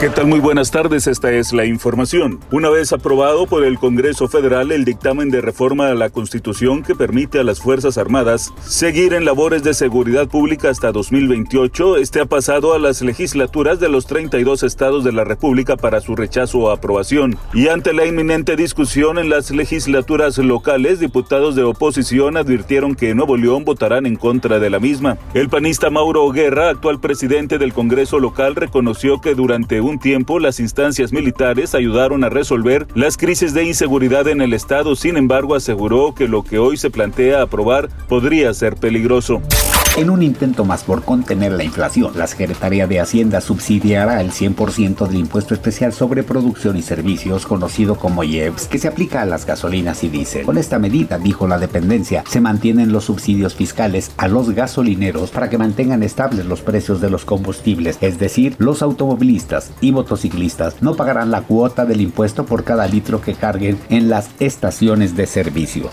¿Qué tal? Muy buenas tardes, esta es la información. Una vez aprobado por el Congreso Federal el dictamen de reforma a la Constitución que permite a las Fuerzas Armadas seguir en labores de seguridad pública hasta 2028, este ha pasado a las legislaturas de los 32 estados de la República para su rechazo o aprobación. Y ante la inminente discusión en las legislaturas locales, diputados de oposición advirtieron que Nuevo León votarán en contra de la misma. El panista Mauro Guerra, actual presidente del Congreso local, reconoció que durante un tiempo las instancias militares ayudaron a resolver las crisis de inseguridad en el Estado, sin embargo aseguró que lo que hoy se plantea aprobar podría ser peligroso. En un intento más por contener la inflación, la Secretaría de Hacienda subsidiará el 100% del impuesto especial sobre producción y servicios, conocido como IEPS, que se aplica a las gasolinas y diésel. Con esta medida, dijo la dependencia, se mantienen los subsidios fiscales a los gasolineros para que mantengan estables los precios de los combustibles, es decir, los automovilistas y motociclistas no pagarán la cuota del impuesto por cada litro que carguen en las estaciones de servicio.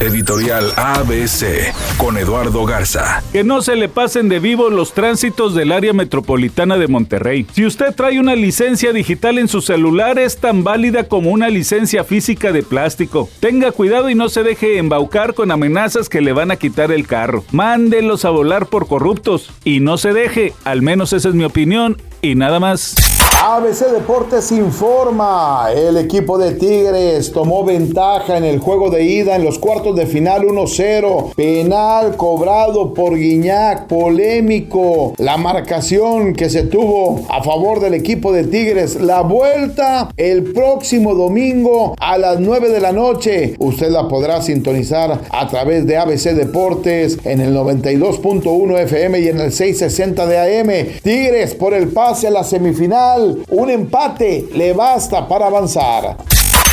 Editorial ABC con Eduardo Garza. Que no se le pasen de vivo los tránsitos del área metropolitana de Monterrey. Si usted trae una licencia digital en su celular, es tan válida como una licencia física de plástico. Tenga cuidado y no se deje embaucar con amenazas que le van a quitar el carro. Mándelos a volar por corruptos y no se deje, al menos esa es mi opinión, y nada más. ABC Deportes informa, el equipo de Tigres tomó ventaja en el juego de ida en los cuartos de final 1-0, penal cobrado por Guiñac, polémico, la marcación que se tuvo a favor del equipo de Tigres, la vuelta el próximo domingo a las 9 de la noche, usted la podrá sintonizar a través de ABC Deportes en el 92.1 FM y en el 660 de AM, Tigres por el pase a la semifinal un empate le basta para avanzar.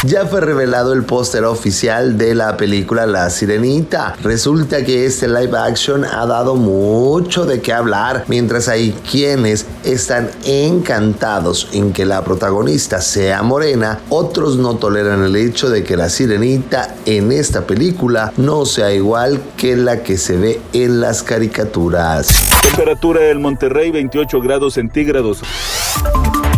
Ya fue revelado el póster oficial de la película La Sirenita. Resulta que este live action ha dado mucho de qué hablar, mientras hay quienes están encantados en que la protagonista sea morena, otros no toleran el hecho de que la Sirenita en esta película no sea igual que la que se ve en las caricaturas. Temperatura del Monterrey 28 grados centígrados.